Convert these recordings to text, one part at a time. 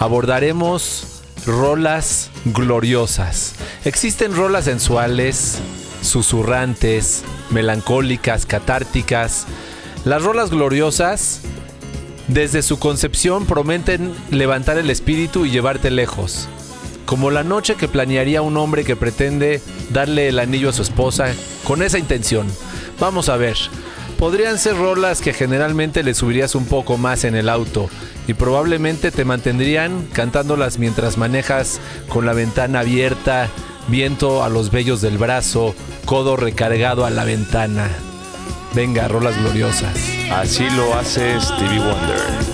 Abordaremos rolas gloriosas. Existen rolas sensuales, susurrantes, melancólicas, catárticas. Las rolas gloriosas, desde su concepción, prometen levantar el espíritu y llevarte lejos. Como la noche que planearía un hombre que pretende darle el anillo a su esposa con esa intención. Vamos a ver podrían ser rolas que generalmente le subirías un poco más en el auto y probablemente te mantendrían cantándolas mientras manejas con la ventana abierta, viento a los vellos del brazo, codo recargado a la ventana. Venga, rolas gloriosas. Así lo hace Stevie Wonder.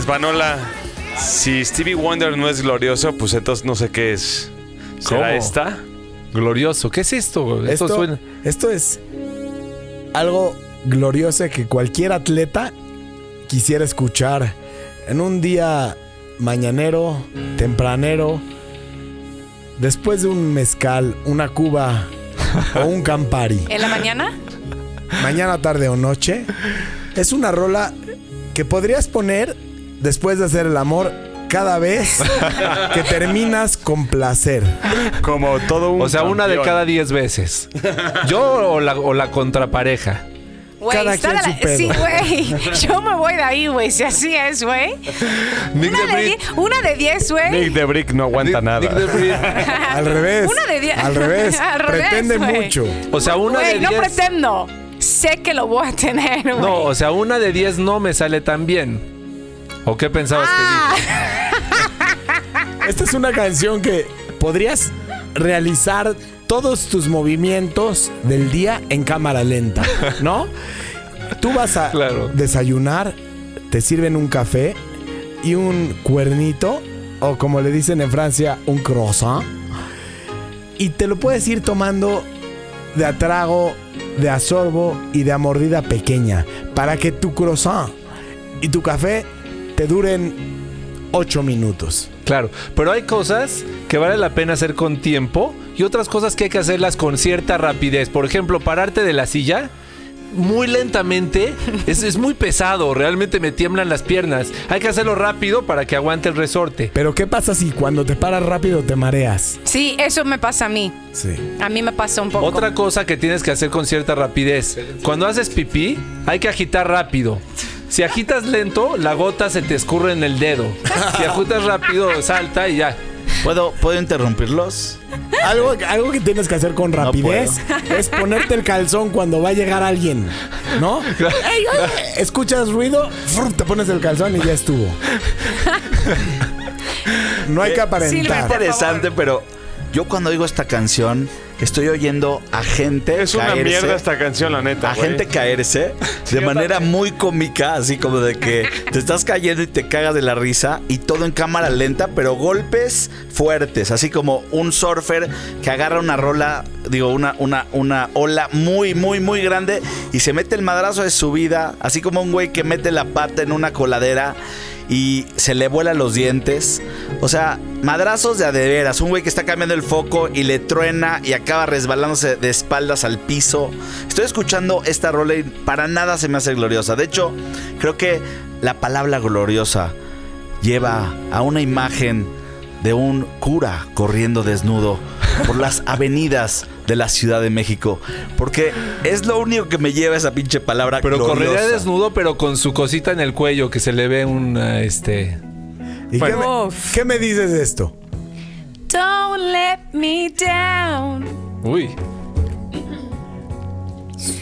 Oye, Esbanola, si Stevie Wonder no es glorioso, pues entonces no sé qué es. ¿Será ¿Cómo? esta? Glorioso. ¿Qué es esto? Esto, Esto, suena. esto es algo glorioso que cualquier atleta quisiera escuchar en un día mañanero, tempranero, después de un mezcal, una cuba o un campari, ¿En la mañana? mañana, tarde o noche. Es una rola que podrías poner después de hacer el amor cada vez que terminas con placer. Como todo un O sea, una de campeón. cada diez veces. ¿Yo o la, o la contrapareja? Güey, Cada está quien de su pedo. Sí, güey. Yo me voy de ahí, güey. Si así es, güey. Nick Una, de de Brit. die- una de diez, güey. Nick de Brick no aguanta Nick- nada. Nick de Brit. Al revés. Una de diez. Al revés. Al revés, Pretende güey. mucho. O sea, una Güey, de no 10. pretendo. Sé que lo voy a tener, güey. No, o sea, una de 10 no me sale tan bien. ¿O qué pensabas Ah, Esta es una canción que podrías realizar todos tus movimientos del día en cámara lenta, ¿no? Tú vas a Claro. desayunar, te sirven un café y un cuernito, o como le dicen en Francia, un croissant. Y te lo puedes ir tomando de a trago, de a sorbo y de a mordida pequeña, para que tu croissant y tu café te duren 8 minutos. Claro, pero hay cosas que vale la pena hacer con tiempo y otras cosas que hay que hacerlas con cierta rapidez. Por ejemplo, pararte de la silla muy lentamente es, es muy pesado, realmente me tiemblan las piernas. Hay que hacerlo rápido para que aguante el resorte. Pero ¿qué pasa si cuando te paras rápido te mareas? Sí, eso me pasa a mí. Sí. A mí me pasa un poco. Otra cosa que tienes que hacer con cierta rapidez. Cuando haces pipí, hay que agitar rápido. Si agitas lento, la gota se te escurre en el dedo. Si agitas rápido, salta y ya. ¿Puedo, ¿Puedo interrumpirlos? Algo, algo que tienes que hacer con No rapidez es ponerte el calzón cuando va a llegar alguien, ¿no? Escuchas ruido, te pones el calzón y ya estuvo. No hay que aparentar. por Interesante, pero yo cuando oigo esta canción estoy oyendo a gente Es una caerse, mierda esta canción, la neta. a gente caerse de manera muy cómica, así como de que te estás cayendo y te cagas de la risa y todo en cámara lenta, pero golpes fuertes, así como un surfer que agarra una rola, digo, una, una, una ola muy, muy, muy grande y se mete el madrazo de su vida, así como un güey que mete la pata en una coladera y se le vuelan los dientes. O sea, madrazos de a de veras. Un güey que está cambiando el foco y le truena y acaba resbalándose de espaldas al piso. Estoy escuchando esta rola y para nada se me hace gloriosa. De hecho, creo que la palabra gloriosa lleva a una imagen de un cura corriendo desnudo por las avenidas de la Ciudad de México. Porque es lo único que me lleva esa pinche palabra Pero correría gloriosa. desnudo, pero con su cosita en el cuello, que se le ve un, eh, este... ¿Y qué, me, Uf. qué me dices de esto? Don't let me down. Uy.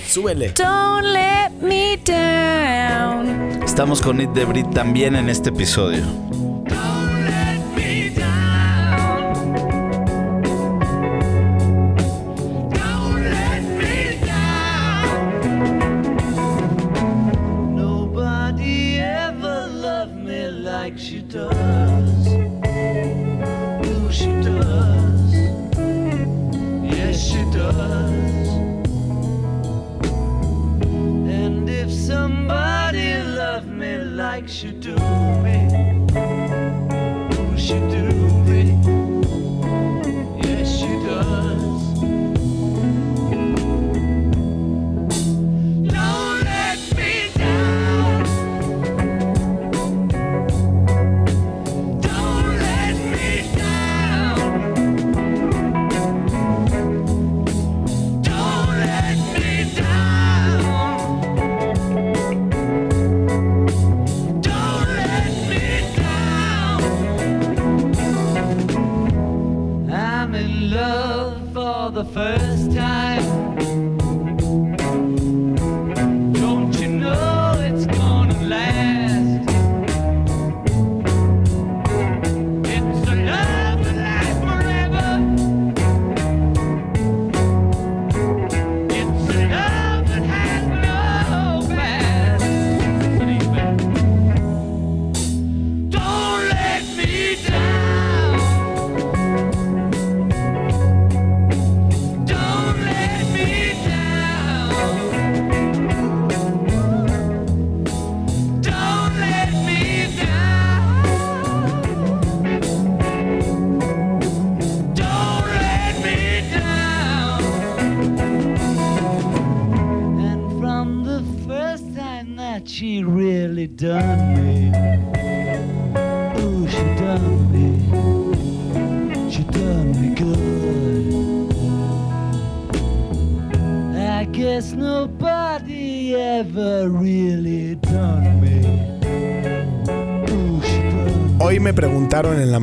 Súbele. Don't let me down. Estamos con It Debris también en este episodio.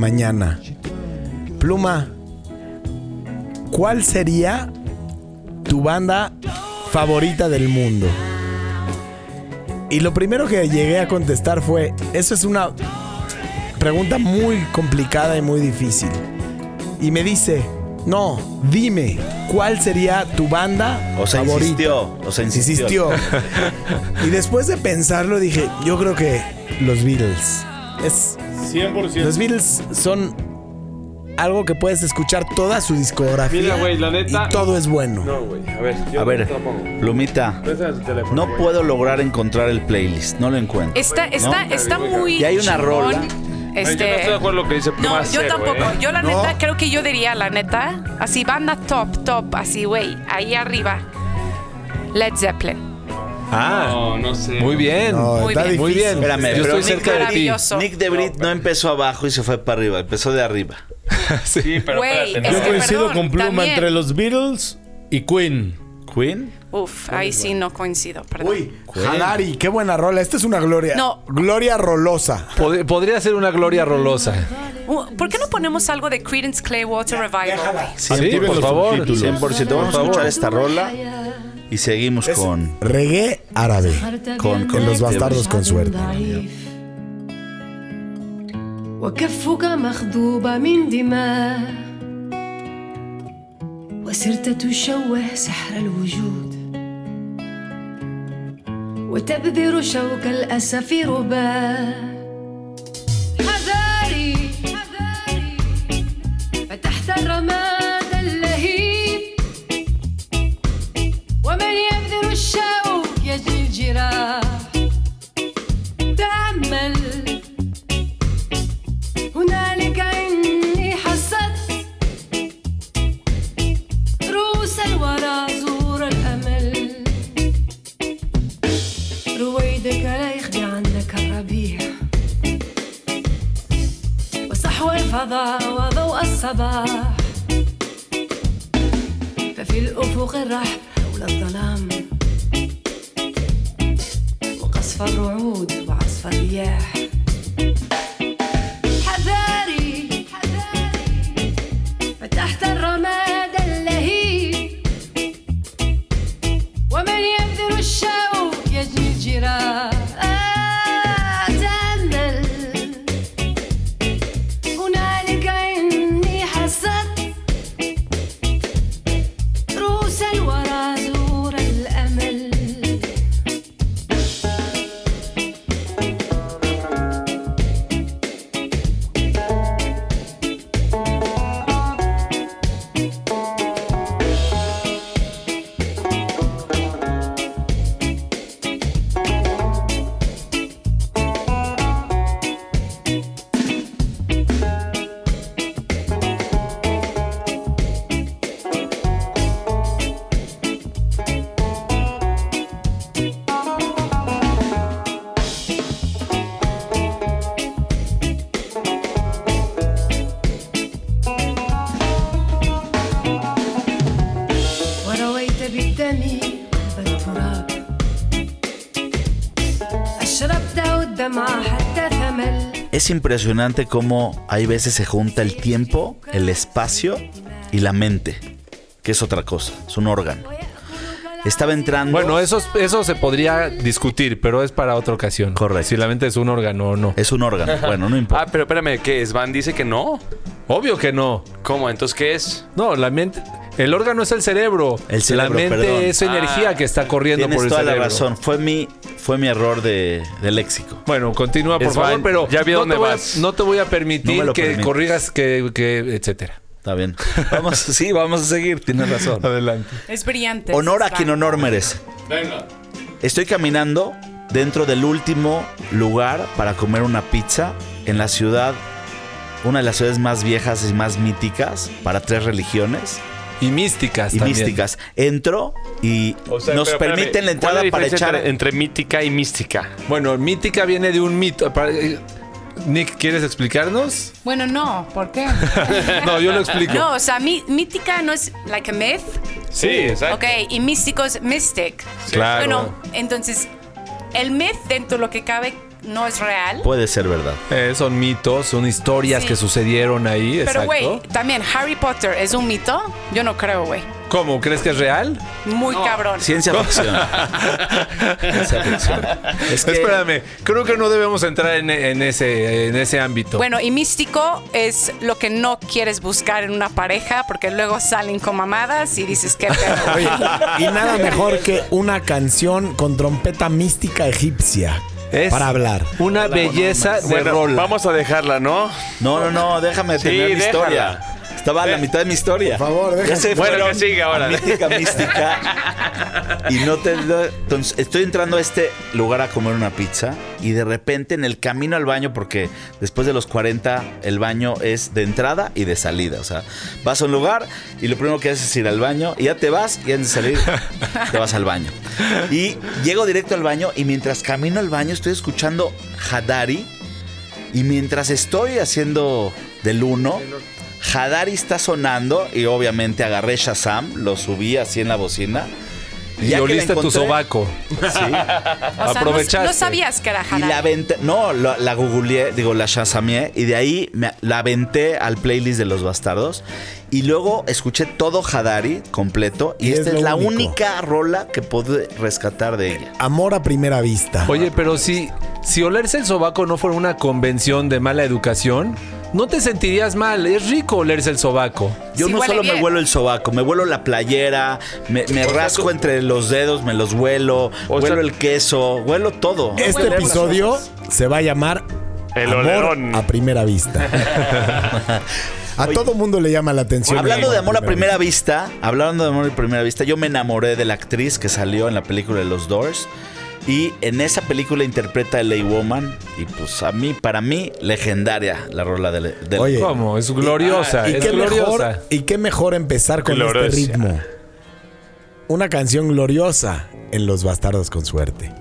Mañana, Pluma, ¿cuál sería tu banda favorita del mundo? Y lo primero que llegué a contestar fue, eso es una pregunta muy complicada y muy difícil. Y me dice, no, dime, ¿cuál sería tu banda O sea, favorita? insistió. O sea, insistió. Insistió. y después de pensarlo dije, yo creo que los Beatles. Es 100%. los Beatles son algo que puedes escuchar toda su discografía. Mira, güey, la neta- Y todo es bueno. No, güey. A ver, yo A ver, te la pongo. Plumita. Préstame tu teléfono, No puedo lograr encontrar el playlist. No lo encuentro. Está, está, está muy. Y hay una chingón. rola. Ay, Yo no Este. estoy de acuerdo con lo que dice Pluma No, yo cero, tampoco. ¿eh? Yo la No. neta creo que yo diría la neta, así banda top, top, así güey, ahí arriba. Led Zeppelin. Ah, No, no sé. muy bien. No, Muy está bien. Muy difícil. bien. Espérame, Yo pero estoy Nick cerca de ti. Nick DeBrit no empezó abajo y se fue para arriba. Empezó de arriba. Sí, pero Güey, espérate. Yo coincido perdón, con Pluma también. entre los Beatles y Queen. Queen. Uf, ahí sí no coincido, perdón. Uy, Hadari, qué buena rola. Esta es una gloria. No. Gloria rolosa. Pod- podría ser una gloria rolosa. Uh, ¿Por qué no ponemos algo de Creedence Clearwater Revival? Sí, Activen por favor. subtítulos. 100%. Vamos a escuchar esta rola y seguimos con, Reggae árabe. con, con los bastardos con suerte. وكفك مخضوبة من دماء وصرت تشوه سحر الوجود وتبذر شوك الأسف رباه Es impresionante cómo hay veces se junta el tiempo, el espacio y la mente, que es otra cosa, es un órgano. Estaba entrando. Bueno, eso, eso se podría discutir, pero es para otra ocasión. Correcto. Si la mente es un órgano o no. Es un órgano. Bueno, no importa. Ah, pero espérame, ¿qué? ¿Svan dice que no? Obvio que no. ¿Cómo? ¿Entonces qué es? No, la mente. El órgano es el cerebro. El cerebro, La mente perdón. es energía Ah, que está corriendo Tienes por el toda cerebro. la razón. Fue mi, fue mi error de, de léxico. Bueno, continúa, por favor, pero ya vi no, dónde te voy a- vas. no te voy a permitir que permites. corrigas, que, que etcétera. Está bien. Vamos, sí, vamos a seguir. Tienes razón. Adelante. Es brillante. Honor a quien honor merece. Estoy caminando dentro del último lugar para comer una pizza en la ciudad, una de las ciudades más viejas y más míticas para tres religiones Y místicas y también. místicas. Entro y O sea, nos pero espérame, permiten la ¿cuál entrada para echar. entre, entre mítica y mística? Bueno, mítica viene de un mito. Para- eh, Nick, ¿quieres explicarnos? Bueno, no, ¿por qué? No, yo lo explico. No, o sea, mí- mítica no es like a myth. Sí, exacto. Ok, y místico es mystic. Claro. Bueno, entonces, el myth dentro de lo que cabe no es real. Puede ser verdad. Eh, son mitos, son historias Sí. que sucedieron ahí. Pero, güey, también Harry Potter es un mito. Yo no creo, güey. ¿Cómo? ¿Crees que es real? Muy cabrón. Ciencia ficción. Ciencia ficción. Es que Espérame, creo que no debemos entrar en, en ese, en ese ámbito. Bueno, y místico es lo que no quieres buscar en una pareja porque luego salen con mamadas y dices que Oye, y nada mejor que una canción con trompeta mística egipcia Es para hablar. Una belleza de Bueno, rola. vamos a dejarla, ¿no? No, no, no, déjame terminar mi déjala. historia. Estaba a la mitad de mi historia. Por favor, Ya déjame. se Bueno, que siga ahora. a Mística, mística. Y no te. Entonces, estoy entrando a este lugar a comer una pizza. Y de repente, en el camino al baño, porque después de los 40, el baño es de entrada y de salida. O sea, vas a un lugar y lo primero que haces es ir al baño. Y ya te vas y antes de salir, te vas al baño. Y llego directo al baño. Y mientras camino al baño, estoy escuchando Hadari. Y mientras estoy haciendo del uno, Hadari está sonando y obviamente agarré Shazam, lo subí así en la bocina. y oliste tu encontré- sobaco. Sí. O sea, no- Aprovechaste. No, sabías que era Y la Hadari. aventé, no, la, la googleé, digo, la shazameé y de ahí me- la aventé al playlist de los bastardos. Y luego escuché todo Hadari completo y, Y es esta es, la único. única rola que pude rescatar de ella. Amor a primera vista. Oye, pero si, si olerse el sobaco no fuera una convención de mala educación, no te sentirías mal. Es rico olerse el sobaco. Yo Sí, no solo me huelo el sobaco, me huelo la playera, me, me rasco entre los dedos, me los huelo, O huelo sea- el queso, huelo todo. Este episodio se va a llamar El Amor olerón. a primera vista. a todo mundo le llama la atención. Hablando de amor a primera vista, hablando de amor a primera vista, yo me enamoré de la actriz que salió en la película de los Doors. Y en esa película interpreta a L.A. Woman. Y pues a mí, para mí, legendaria la rola de, de Oye, ¿Cómo? Es gloriosa. ¿Y es qué, gloriosa. mejor, y qué mejor empezar con Gloriosa. este ritmo. Una canción gloriosa en Los Bastardos con Suerte.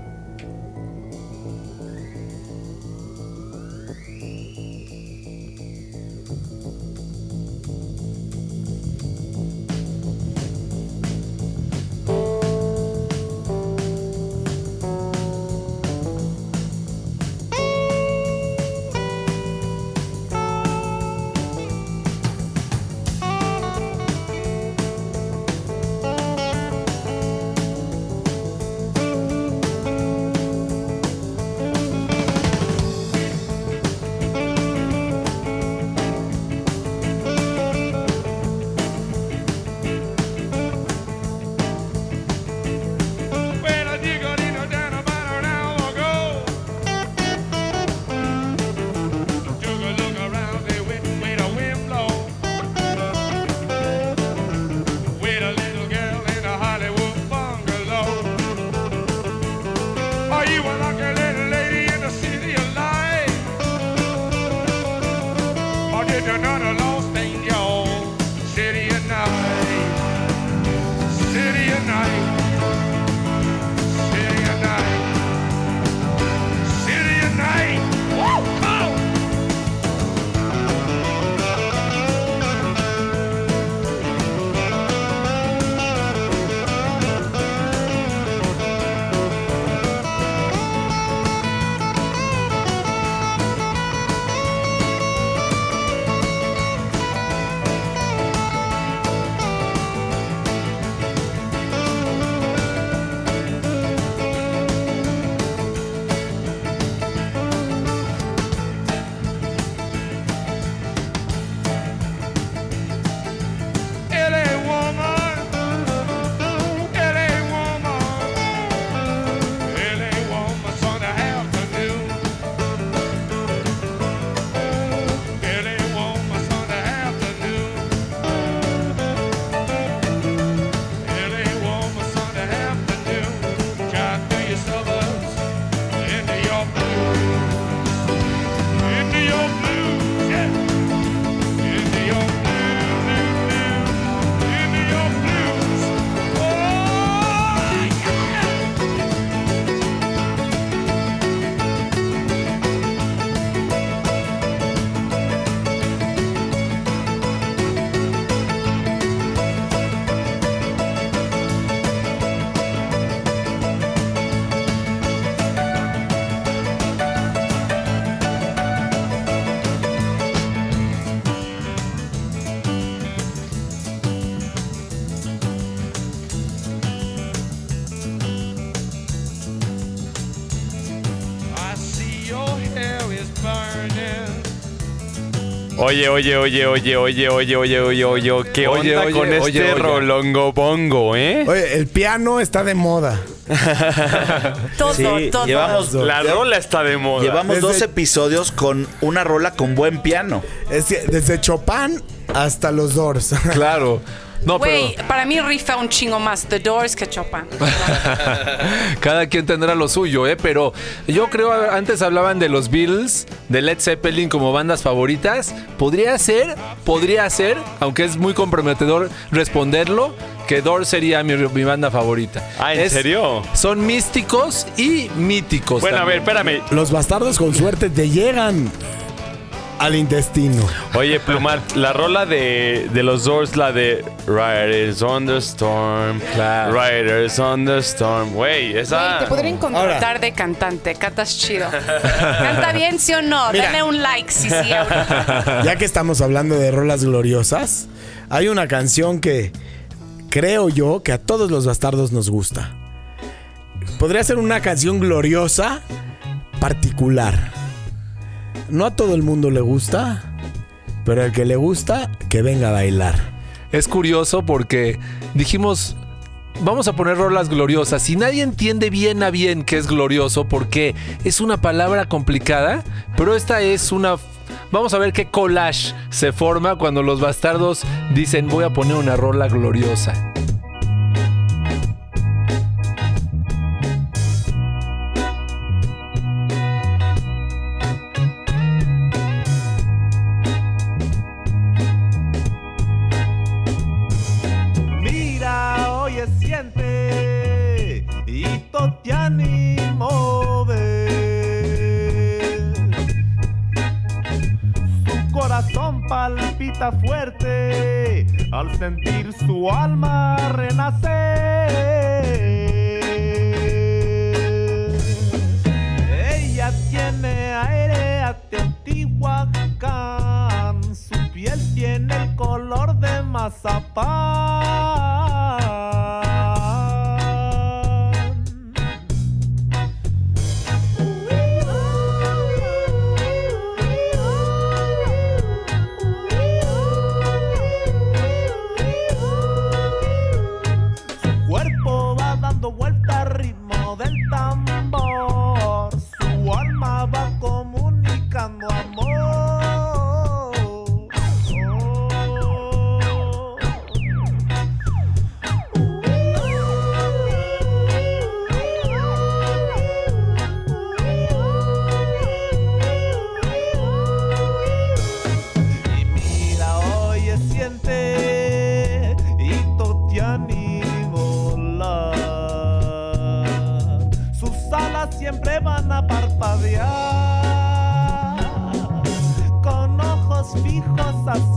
Night. Oye, oye, oye, oye, oye, oye, oye, oye, oye, ¿qué Oye, onda oye, con oye, este oye. rolongo bongo, eh? Oye, el piano está de moda. Todo, Sí, todo. llevamos, La rola está de moda. llevamos Desde- dos episodios con una rola con buen piano. Es que desde Chopin hasta los Doors. Claro. No, Güey, pero para mí rifa un chingo más The Doors que Chopin. cada quien tendrá lo suyo, ¿eh? Pero yo creo, antes hablaban de los Beatles, de Led Zeppelin como bandas favoritas. Podría ser, podría ser, aunque es muy comprometedor responderlo, que Doors sería mi, mi banda favorita. Ah, ¿en Es- serio? Son místicos y míticos. Bueno, a ver, espérame. Los bastardos con suerte te llegan al intestino. Oye, Plumar, la rola de, de los Doors, la de Riders on the Storm. Claro. Riders on the Storm. Güey, Güey, esa. te podrían contratar Ahora. de cantante. Cantas chido. ¿Canta bien, sí o no? Mira. Dale un like, sí, sí. ahorita. Ya que estamos hablando de rolas gloriosas, hay una canción que creo yo que a todos los bastardos nos gusta. Podría ser una canción gloriosa, particular. No a todo el mundo le gusta, Pero el que le gusta, que venga a bailar. Es curioso porque dijimos, vamos a poner rolas gloriosas. Si nadie entiende bien a bien qué es glorioso, porque es una palabra complicada, pero esta es una... Vamos a ver qué collage se forma cuando los bastardos dicen voy a poner una rola gloriosa. Van a parpadear con ojos fijos hacia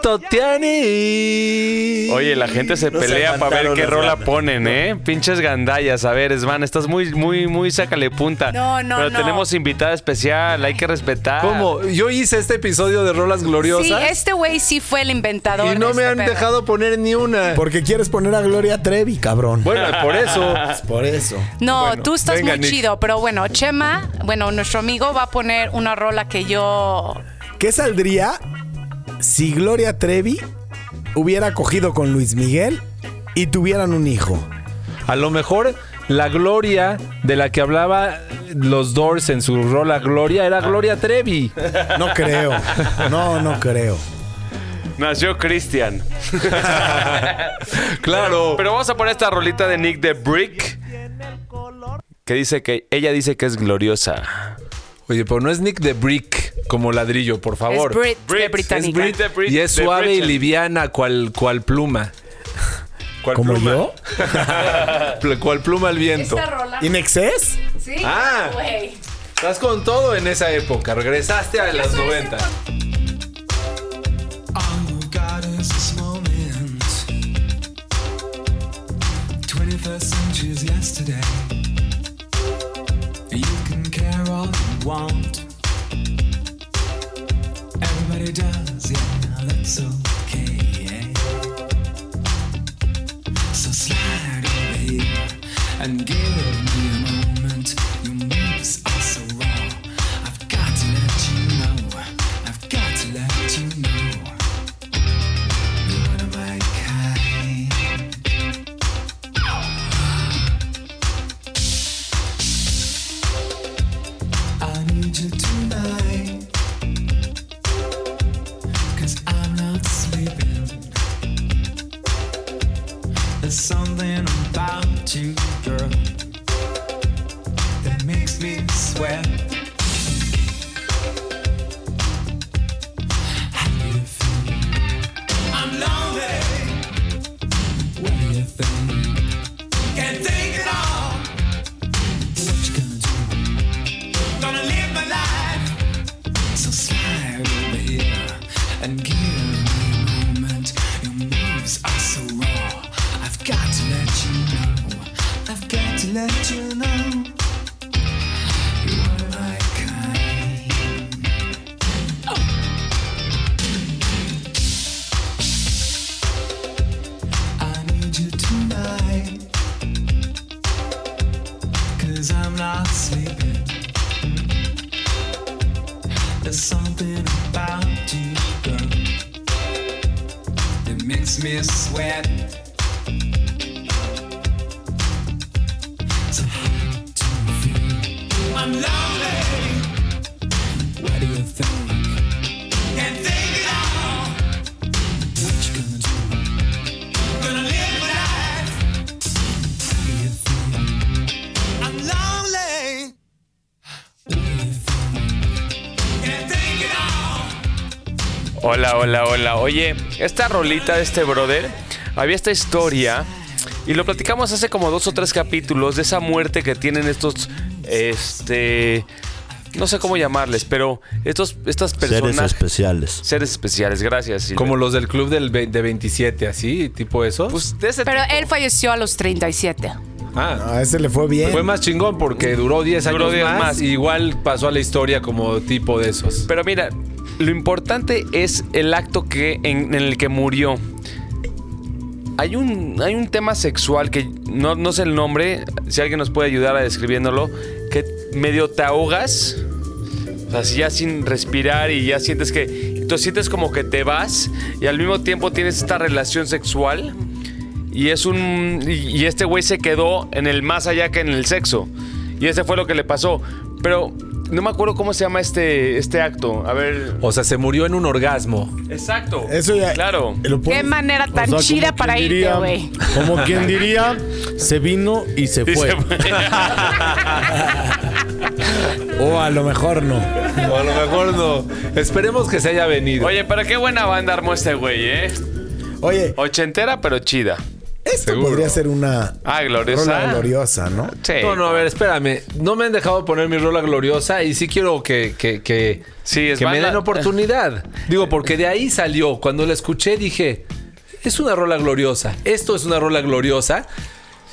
Y Totiani. Oye, la gente se No se pelea para ver qué rola ganas. ponen, ¿eh? Pinches gandallas. A ver, Svan, estás muy, muy, muy sácale punta. No, no, Pero no. tenemos invitada especial, hay que respetar. ¿Cómo? Yo hice este episodio de rolas gloriosas Sí, este güey sí fue el inventador. y no de me este han pedo. dejado poner ni una. Porque quieres poner a Gloria Trevi, cabrón. Bueno, por eso. Es por eso. No, Bueno, tú estás venga, muy Nick. chido, pero bueno, Chema, bueno, nuestro amigo va a poner una rola que yo. ¿Qué saldría si Gloria Trevi hubiera cogido con Luis Miguel y tuvieran un hijo? A lo mejor la gloria de la que hablaba los Doors en su rola Gloria era Gloria Trevi. No creo. No, no creo. Nació Cristian. Claro. Pero vamos a poner esta rolita de Nick de Brick. Que dice que ella dice que es gloriosa. Oye, pero no es Nick de Brick como ladrillo, por favor. Es Brit, de Brit, Es británica. Brit de Brit- y es de suave y liviana, cual, cual pluma. ¿Cuál ¿Como pluma? yo? Cual pluma al viento. ¿In excess? Sí, Ah. güey. Estás con todo en esa época. Regresaste a las 90. All you got is this moment. 21st century is yesterday. You can care all you want. Does, yeah, that's okay. So slide over here and give girl. Hola, hola, hola. Oye, esta rolita de este brother, había esta historia y lo platicamos hace como dos o tres capítulos de esa muerte que tienen estos, este, no sé cómo llamarles, pero estos, estas personas, Seres especiales. seres especiales. Gracias. Silvia. Como los del club del ve- de 27, así, tipo esos. Pues de ese Pero tipo. él falleció a los 37. ah, A ese le fue bien. fue más chingón porque duró 10 años Duró 10 más, más. y igual pasó a la historia como tipo de esos. Pero mira, lo importante es el acto que en, en el que murió. Hay un, hay un tema sexual que no, no sé el nombre, si alguien nos puede ayudar a describiéndolo, que medio te ahogas, o sea, así ya sin respirar y ya sientes que, entonces sientes como que te vas y al mismo tiempo tienes esta relación sexual y es un, y, y este güey se quedó en el más allá que en el sexo y ese fue lo que le pasó, pero no me acuerdo cómo se llama este, este acto, a ver. O sea, se murió en un orgasmo. Exacto. Eso ya. Claro. lo Qué manera O tan sea, chida para irte, güey. Como quien diría, se vino y se Y fue. se fue. O a lo mejor no. O a lo mejor no. Esperemos que se haya venido. Oye, pero qué buena banda armó este güey, ¿eh? Oye, Ochentera, pero chida. Esto Seguro. podría ser una Ah, gloriosa. rola gloriosa, ¿no? Sí. No, no, a ver, espérame. No me han dejado poner mi rola gloriosa y sí quiero que, que, que, Sí, es que me den oportunidad. Digo, porque de ahí salió. Cuando la escuché dije, es una rola gloriosa. Esto es una rola gloriosa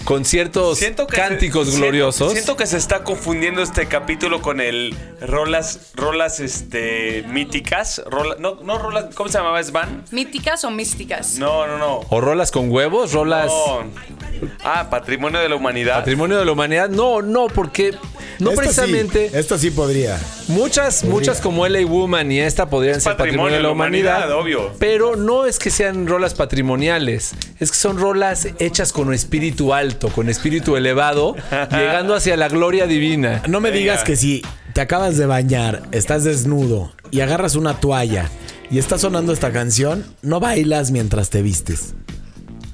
con ciertos cánticos se- gloriosos. Siento, siento que se está confundiendo este capítulo con el rolas, rolas este, míticas. Rola- no, no rolas, ¿cómo se llamaba? ¿Es van? ¿Míticas o místicas? No, no, no. O rolas con huevos, rolas No. Ah, Patrimonio de la Humanidad. patrimonio de la humanidad. No, no, porque no Esta precisamente. Sí, esta sí podría. Muchas, muchas como LA Woman y esta podrían Es ser patrimonio de la humanidad, obvio. Pero no es que sean rolas patrimoniales, es que son rolas hechas con espíritu alto, con espíritu elevado, llegando hacia la gloria divina. No me Venga. digas que si te acabas de bañar, estás desnudo y agarras una toalla y está sonando esta canción, no bailas mientras te vistes.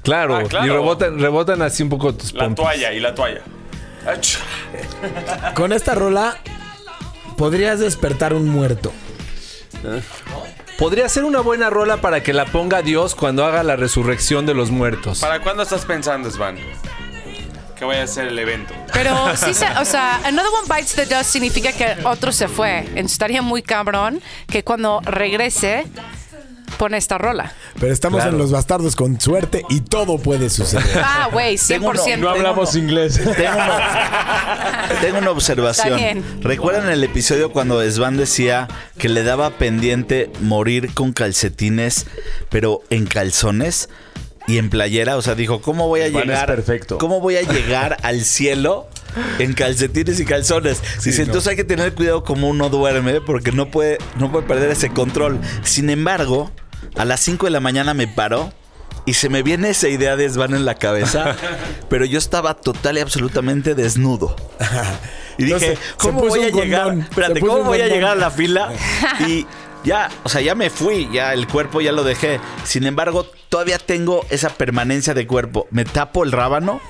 Claro, Ah, claro. y rebotan, rebotan así un poco tus La pompis. toalla y la toalla. Ach. Con esta rola podrías despertar un muerto. Podría ser una buena rola para que la ponga Dios cuando haga la resurrección de los muertos. ¿Para cuándo estás pensando, Svan? Que vaya a ser el evento. Pero sí, se, o sea, Another One Bites the Dust significa que otro se fue. Entonces estaría muy cabrón que cuando regrese pone esta rola. Pero estamos Claro. en los bastardos con suerte y todo puede suceder. Ah, güey, Tengo uno- 100%. No hablamos inglés. Tengo una, tengo una observación. ¿Recuerdan el episodio cuando Svan decía que le daba pendiente morir con calcetines, pero en calzones y en playera? O sea, dijo, ¿cómo voy a llegar? perfecto. ¿Cómo voy a llegar al cielo? En calcetines y calzones. Dice, entonces hay que tener cuidado como uno duerme porque no puede, no puede perder ese control. Sin embargo, a las 5 de la mañana me paró y se me viene esa idea de Svan en la cabeza, pero yo estaba total y absolutamente desnudo. Y dije, Entonces, ¿cómo voy a llegar? Espérate, ¿cómo voy a llegar a la fila? Y ya, o sea, ya me fui, ya el cuerpo ya lo dejé. Sin embargo, todavía tengo esa permanencia de cuerpo. Me tapo el rábano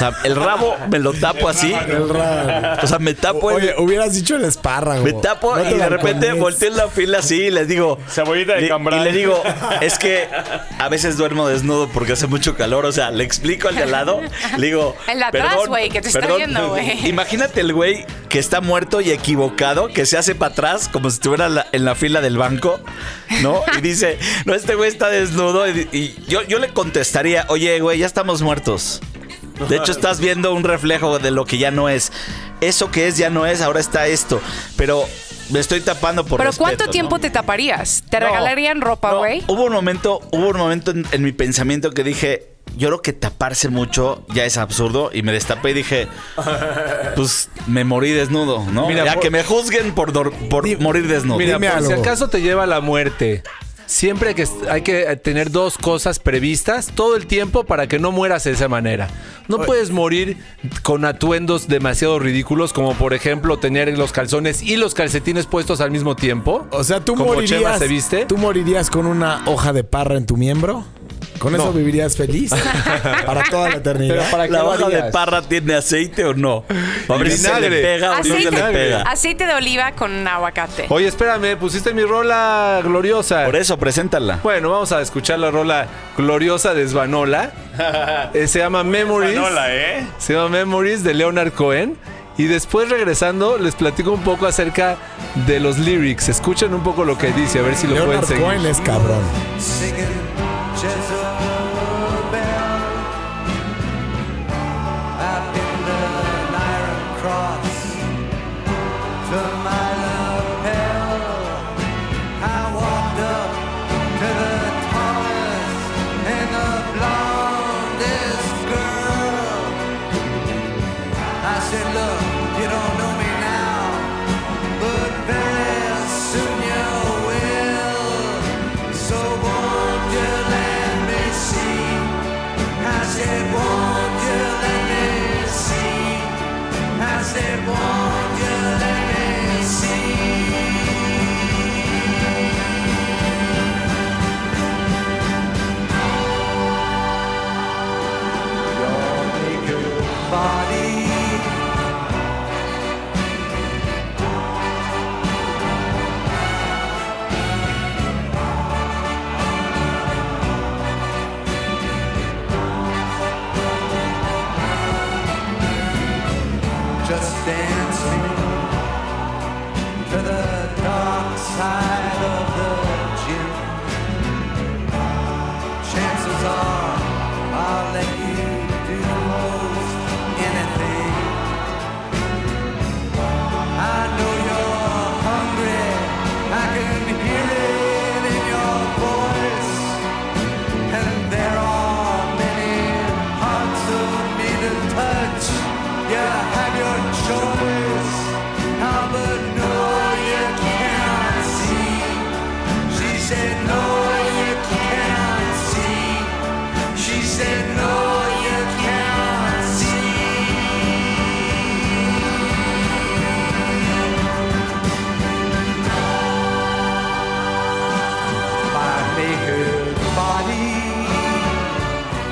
sea, el rabo me lo tapo así. El rabo. O sea, me tapo Oye, hubieras dicho el espárrago. Me tapo No y de repente balcones. volteo en la fila así y les digo. Cebollita de cambray. Y le digo, es que a veces duermo desnudo porque hace mucho calor. O sea, le explico al de al lado. Le digo. El de atrás, "Perdón, güey, que te está perdón". viendo, güey. Imagínate el güey que está muerto y equivocado, que se hace para atrás como si estuviera en la, en la fila del banco, ¿no? Y dice, no, este güey está desnudo. Y, y yo, yo le contestaría, oye, güey, ya estamos muertos. De hecho, estás viendo un reflejo de lo que ya no es. Eso que es ya no es, ahora está esto. Pero me estoy tapando por Pero respeto, ¿cuánto ¿no? tiempo te taparías? ¿Te No, regalarían ropa, no, güey? hubo un momento, hubo un momento en, en mi pensamiento que dije, yo creo que taparse mucho ya es absurdo. Y me destapé y dije, pues me morí desnudo, ¿no? Mira, ya por- que me juzguen por, dor- por morir desnudo. Mira, por si acaso te lleva a la muerte. Siempre hay que, hay que tener dos cosas previstas todo el tiempo para que no mueras de esa manera. No puedes morir con atuendos demasiado ridículos, como por ejemplo tener los calzones y los calcetines puestos al mismo tiempo. O sea, tú como Chema morirías. se viste. ¿Tú morirías con una hoja de parra en tu miembro? ¿Con eso vivirías feliz? para toda la eternidad. Pero para ¿La hoja de parra tiene aceite o no? A ver si se le pega o no se le Aceite, pega. aceite de oliva con aguacate. Oye, espérame, pusiste mi rola gloriosa. Por eso, preséntala. Bueno, vamos a escuchar la rola gloriosa de Svanola. Eh, se llama Memories. ¿eh? Se llama Memories de Leonard Cohen. Y después regresando les platico un poco acerca de los lyrics. Escuchen un poco lo que dice, a ver si lo Leonard pueden seguir. Cohen es cabrón. Singing Jezebel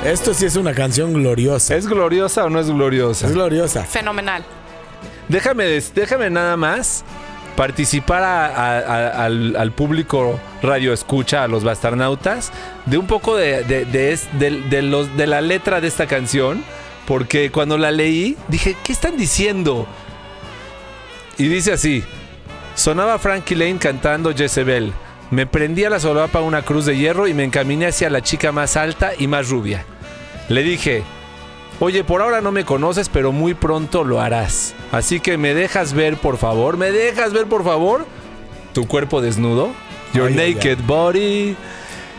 Esto sí es una canción gloriosa. ¿Es gloriosa o no es gloriosa? Es gloriosa. Fenomenal. Déjame, déjame nada más participar a- a- a- al, al público radio escucha, a los bastarnautas, de un poco de, de- de es- de- de los, de la letra de esta canción, porque cuando la leí dije, ¿qué están diciendo? Y dice así, sonaba Frankie Lane cantando Jezebel, me prendí a la solapa una cruz de hierro y me encaminé hacia la chica más alta y más rubia. Le dije, Oye, por ahora no me conoces, pero muy pronto lo harás. Así que me dejas ver, por favor. ¿Me dejas ver, por favor? Tu cuerpo desnudo. Your Ay, naked body.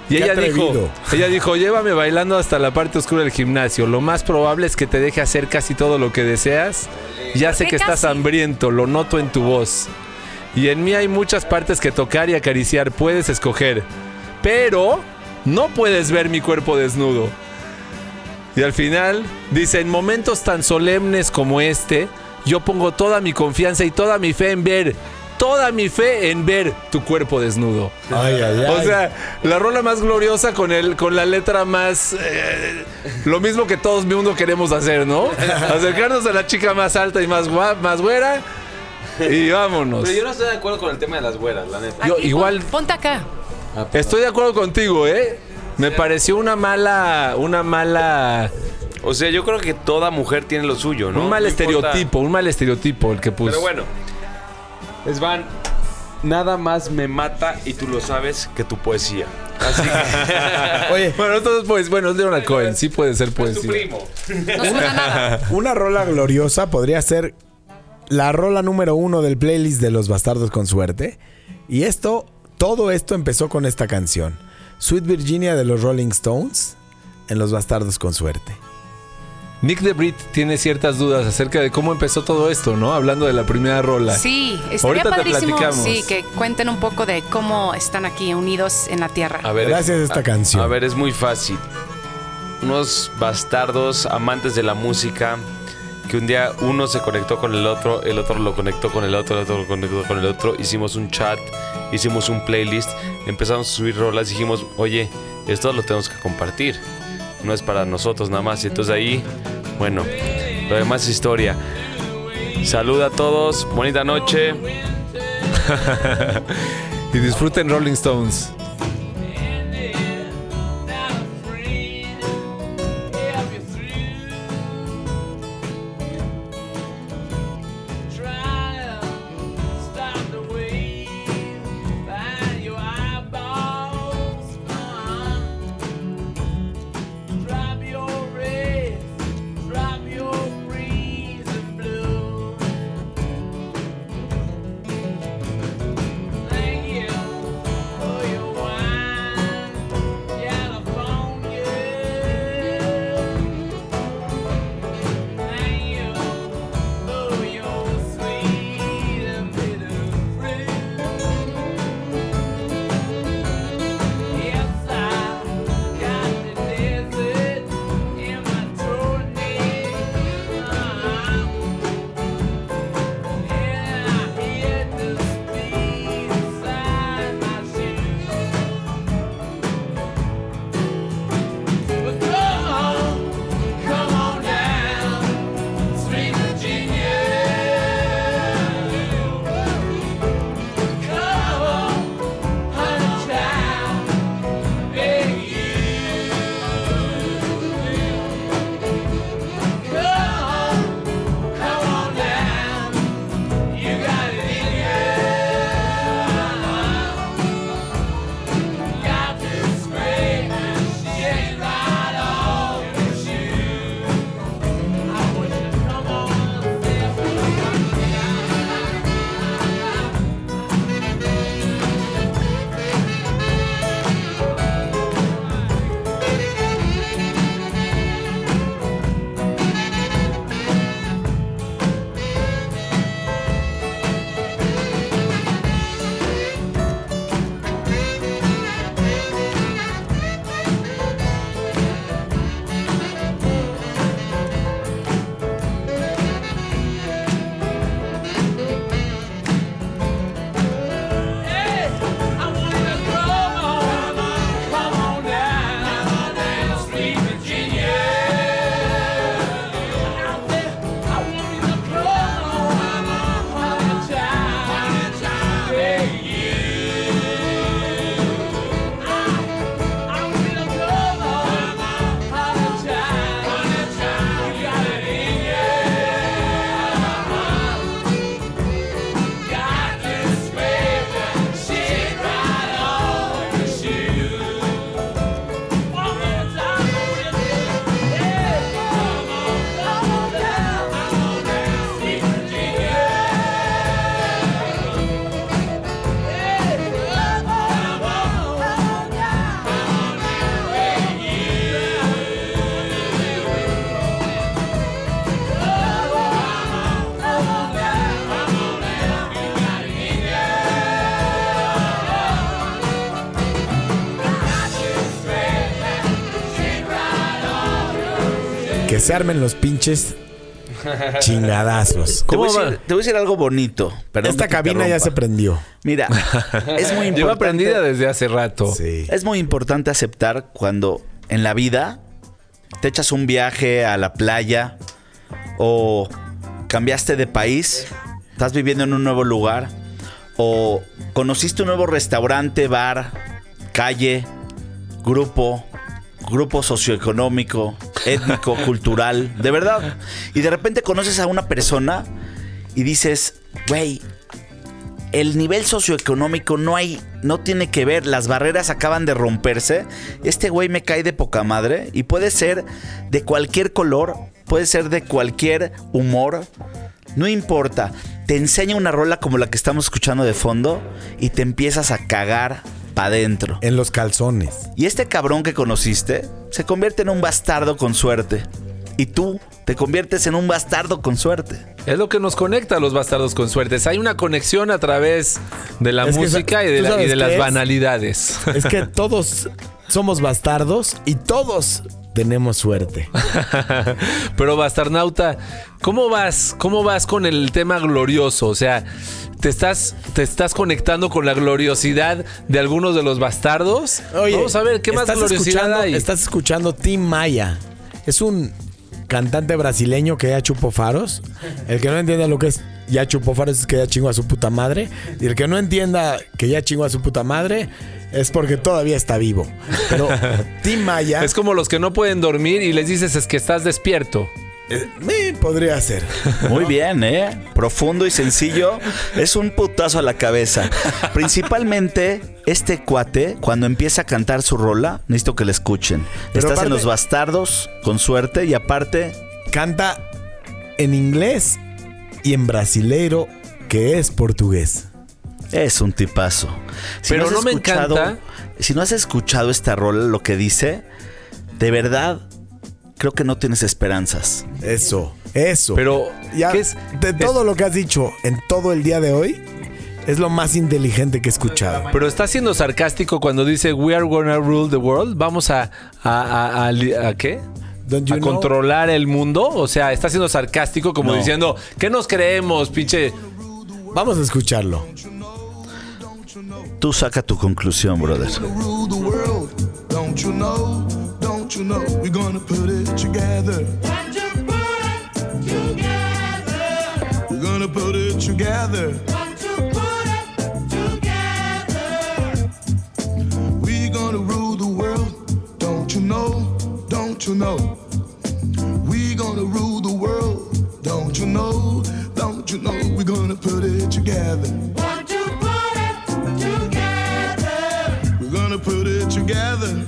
Y Qué ella dijo, ella dijo, llévame bailando hasta la parte oscura del gimnasio. Lo más probable es que te deje hacer casi todo lo que deseas. Ya sé ¿Qué que estás hambriento, lo noto en tu voz. Y en mí hay muchas partes que tocar y acariciar, puedes escoger. Pero no puedes ver mi cuerpo desnudo. Y al final dice, en momentos tan solemnes como este, yo pongo toda mi confianza y toda mi fe en ver toda mi fe en ver tu cuerpo desnudo. Ay, ay, ay. O sea, la rola más gloriosa con el, con la letra más eh, lo mismo que todos mundo queremos hacer, ¿no? Acercarnos a la chica más alta y más guapa, más güera. Y vámonos. Pero yo no estoy de acuerdo con el tema de las güeras, la neta. Yo Aquí, igual pon- Ponte acá. estoy de acuerdo contigo, ¿eh? Me pareció una mala, una mala, O sea, yo creo que toda mujer tiene lo suyo, ¿no? un mal No importa- estereotipo, un mal estereotipo el que puso. Pero bueno, Svan, nada más me mata y tú lo sabes que tu poesía. Así que Oye, Bueno, entonces pues, bueno, es Leonard Cohen, sí puede ser es tu poesía. primo. No suena nada. una rola gloriosa podría ser la rola número uno del playlist de Los Bastardos con Suerte. Y esto, todo esto empezó con esta canción. Sweet Virginia de los Rolling Stones en Los Bastardos con Suerte. Nick DeBrit tiene ciertas dudas acerca de cómo empezó todo esto, ¿no? Hablando de la primera rola. Sí, estaría Ahorita te padrísimo platicamos. sí, que cuenten un poco de cómo están aquí unidos en la tierra. A ver, Gracias a esta canción. A ver, es muy fácil. Unos bastardos amantes de la música que un día uno se conectó con el otro, el otro lo conectó con el otro, el otro lo conectó con el otro, hicimos un chat, hicimos un playlist, empezamos a subir rolas, dijimos, oye, esto lo tenemos que compartir, no es para nosotros nada más, y entonces ahí, bueno, lo demás es historia. Saluda a todos, bonita noche. Y disfruten Rolling Stones. Se armen los pinches Chingadazos. Te voy, a ¿Cómo decir, te voy a decir algo bonito. Perdón Esta cabina ya se prendió. Mira, es muy Lleva aprendida importante. desde hace rato. Sí. Es muy importante aceptar cuando en la vida te echas un viaje a la playa o cambiaste de país, estás viviendo en un nuevo lugar o conociste un nuevo restaurante, bar, calle, grupo, grupo socioeconómico, étnico, cultural, de verdad. Y de repente conoces a una persona y dices, güey, el nivel socioeconómico no hay, no tiene que ver, las barreras acaban de romperse. Este güey me cae de poca madre y puede ser de cualquier color, puede ser de cualquier humor, no importa. Te enseña una rola como la que estamos escuchando de fondo y te empiezas a cagar para adentro. En los calzones. Y este cabrón que conociste se convierte en un bastardo con suerte. Y tú te conviertes en un bastardo con suerte. Es lo que nos conecta a los bastardos con suertes. Hay una conexión a través de la Es música y de, ¿tú la- y sabes de qué las es? banalidades. Es que todos somos bastardos y todos tenemos suerte. Pero Bastarnauta, ¿cómo vas? ¿Cómo vas con el tema glorioso? O sea, ¿te estás, te estás conectando con la gloriosidad de algunos de los bastardos? Oye, Vamos a ver, ¿qué más gloriosidad escuchando- hay? Estás escuchando Tim Maya. Es un cantante brasileño que ya chupó faros. El que no entienda lo que es ya chupó faros es que ya chingó a su puta madre. Y el que no entienda que ya chingó a su puta madre es porque todavía está vivo. Pero Tim Maya Es como los que no pueden dormir y les dices es que estás despierto. eh, me podría ser. Muy bien, ¿eh? Profundo y sencillo. Es un putazo a la cabeza. Principalmente, este cuate, cuando empieza a cantar su rola, necesito que le escuchen. Pero Estás aparte- en los bastardos, con suerte, y aparte, Canta en inglés y en brasileiro, que es portugués. Es un tipazo. Si Pero no me escuchado- encanta. Si no has escuchado esta rola, lo que dice, de verdad, creo que no tienes esperanzas. Eso, eso. Pero, ya, ¿qué es? de todo lo que has dicho en todo el día de hoy, es lo más inteligente que he escuchado. Pero está siendo sarcástico cuando dice We are gonna rule the world. Vamos a. ¿A, a- a li- a qué? ¿A know? controlar el mundo? O sea, está siendo sarcástico como No. diciendo, ¿qué nos creemos, pinche? Vamos a escucharlo. Tú saca tu conclusión, brother. you know? We gonna rule the world. Don't you know? Don't you know? We're gonna put it together. Together.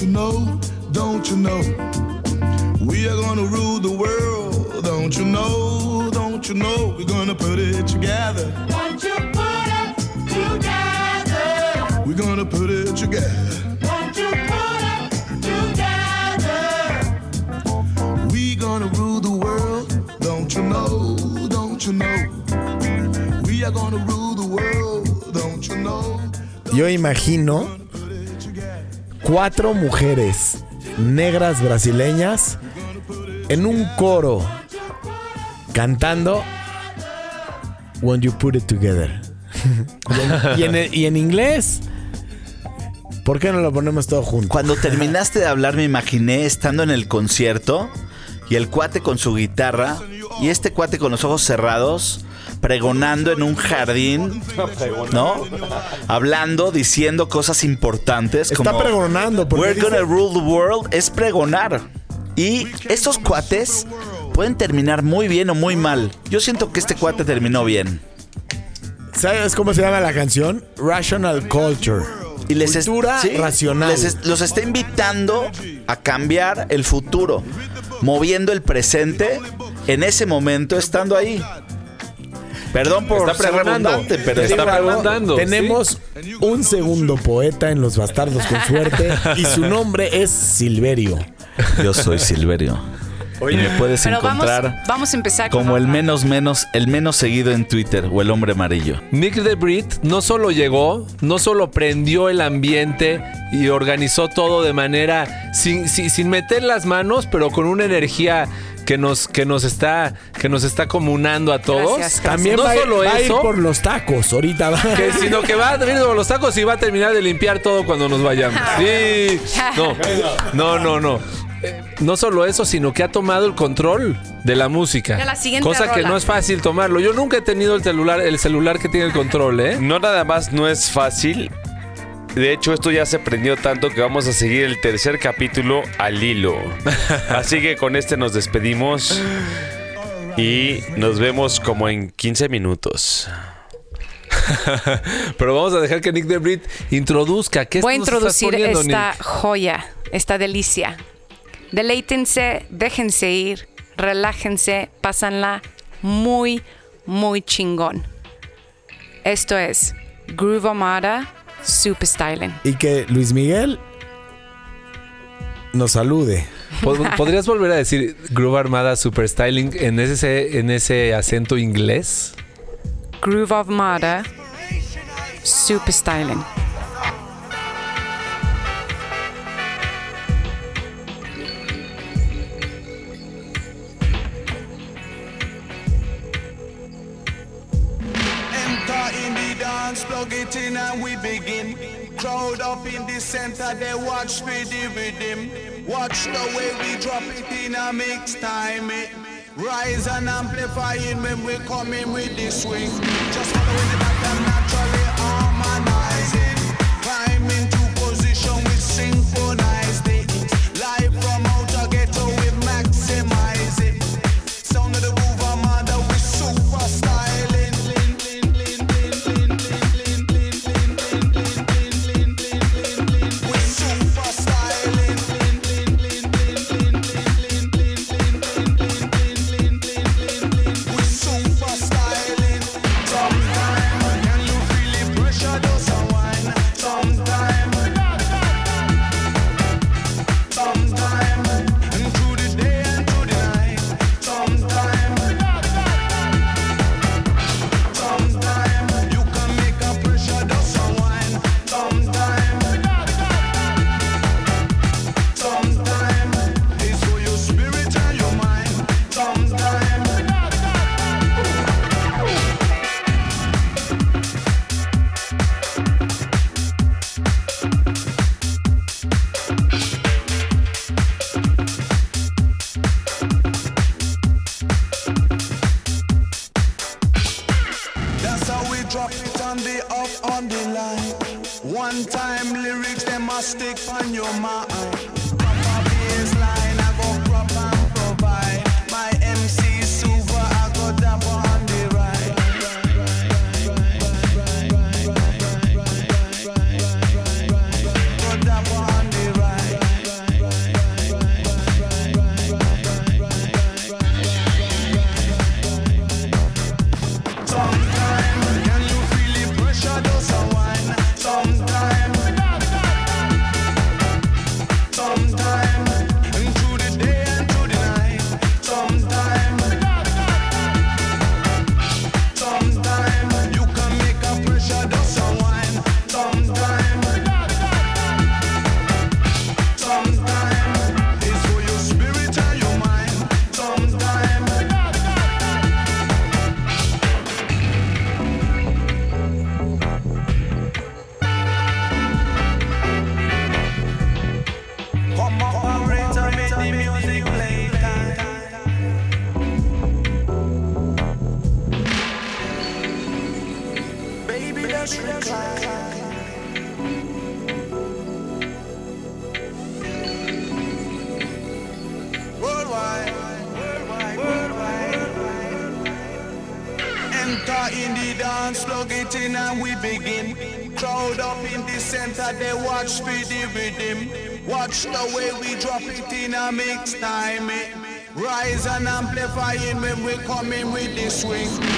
You know? Don't you know? We are gonna rule the world. Don't you know? Don't you know? We're gonna put it together. Won't you put it together? We're gonna put it together. Won't you put it together? We gonna rule the world. Don't you know? Don't you know? We are gonna rule the world. Don't you know? Yo imagino cuatro mujeres negras brasileñas en un coro cantando When You Put It Together. y, en, inglés, ¿por qué no lo ponemos todo junto? Cuando terminaste de hablar me imaginé estando en el concierto y el cuate con su guitarra y este cuate con los ojos cerrados pregonando en un jardín, ¿no? Hablando, diciendo cosas importantes Está como pregonando We're gonna rule the world es pregonar. Y estos cuates pueden terminar muy bien o muy mal. Yo siento que este cuate terminó bien. ¿Sabes cómo se llama la canción? Rational Culture. Y les es- Cultura sí, racional. les es- los está invitando a cambiar el futuro, moviendo el presente en ese momento estando ahí. Perdón por Está ser redundante, pero está preguntando. Tenemos un segundo poeta en Los Bastardos con Suerte y su nombre es Silverio. Yo soy Silverio. Y me puedes Pero encontrar vamos a empezar con como el menos menos, el menos seguido en Twitter o el hombre amarillo. Nick de Brit no solo llegó, no solo prendió el ambiente y organizó todo de manera sin, sin, sin meter las manos, pero con una energía que nos, que nos está que nos está comunando a todos. Gracias, También no va, solo va a ir eso, por los tacos. Ahorita va. que, sino que va a venir por los tacos y va a terminar de limpiar todo cuando nos vayamos. Sí. No, no, no, no. Eh, No solo eso, sino que ha tomado el control de la música. De la siguiente cosa que no es fácil tomarlo. Yo nunca he tenido el celular, el celular que tiene el control, ¿eh? No nada más no es fácil. De hecho, esto ya se prendió tanto que vamos a seguir el tercer capítulo al hilo. Así que con este nos despedimos y nos vemos como en 15 minutos. Pero vamos a dejar que Nick de Brit introduzca. ¿Qué Voy a introducir poniendo, esta Nick? joya, esta delicia. Deleítense, déjense ir, relájense, pásanla muy, muy chingón. Esto es Groove Armada Super Styling. Y que Luis Miguel nos salude. Pod- ¿Podrías volver a decir Groove Armada Super Styling en ese, en ese acento inglés? Groove Armada Super Styling. Plug it in and we begin. Crowd up in the center, they watch for the rhythm. Watch the way we drop it in a mix time. It rise and amplifying when we come in with the swing. Just following the pattern dynamics time. Eh? Rise and amplifying when we coming with the swing.